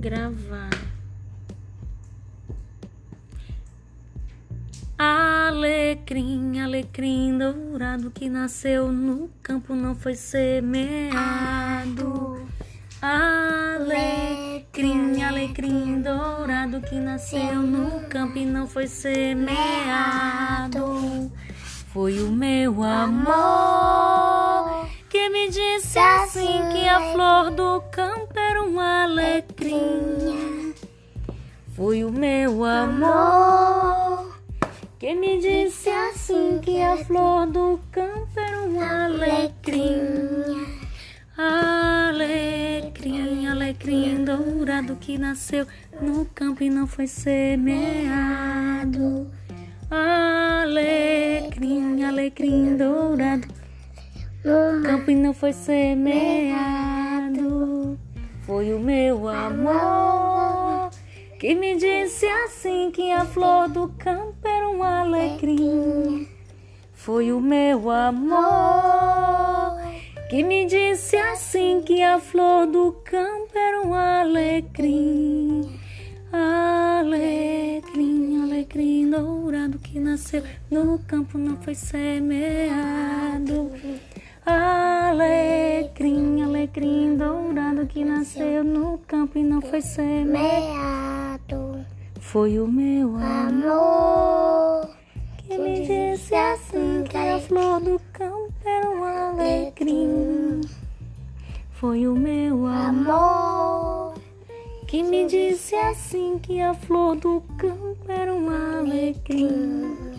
gravar. Alecrim, alecrim dourado que nasceu no campo não foi semeado. Alecrim, alecrim dourado que nasceu no campo e não foi semeado. Foi o meu amor assim que a flor do campo era um alecrim. Foi o meu amor que me disse assim que a flor do campo era um alecrim. Alecrim, alecrim dourado que nasceu no campo e não foi semeado. Alecrim, alecrim dourado no campo não foi semeado. Foi o meu amor que me disse assim que a flor do campo era um alecrim. Foi o meu amor que me disse assim que a flor do campo era um alecrim. Alecrim, alecrim dourado que nasceu no campo não foi semeado. Que nasceu no campo e não foi semeado. Foi o meu amor que me disse assim que a flor do campo era um alecrim. Foi o meu amor que me disse assim que a flor do campo era um alecrim.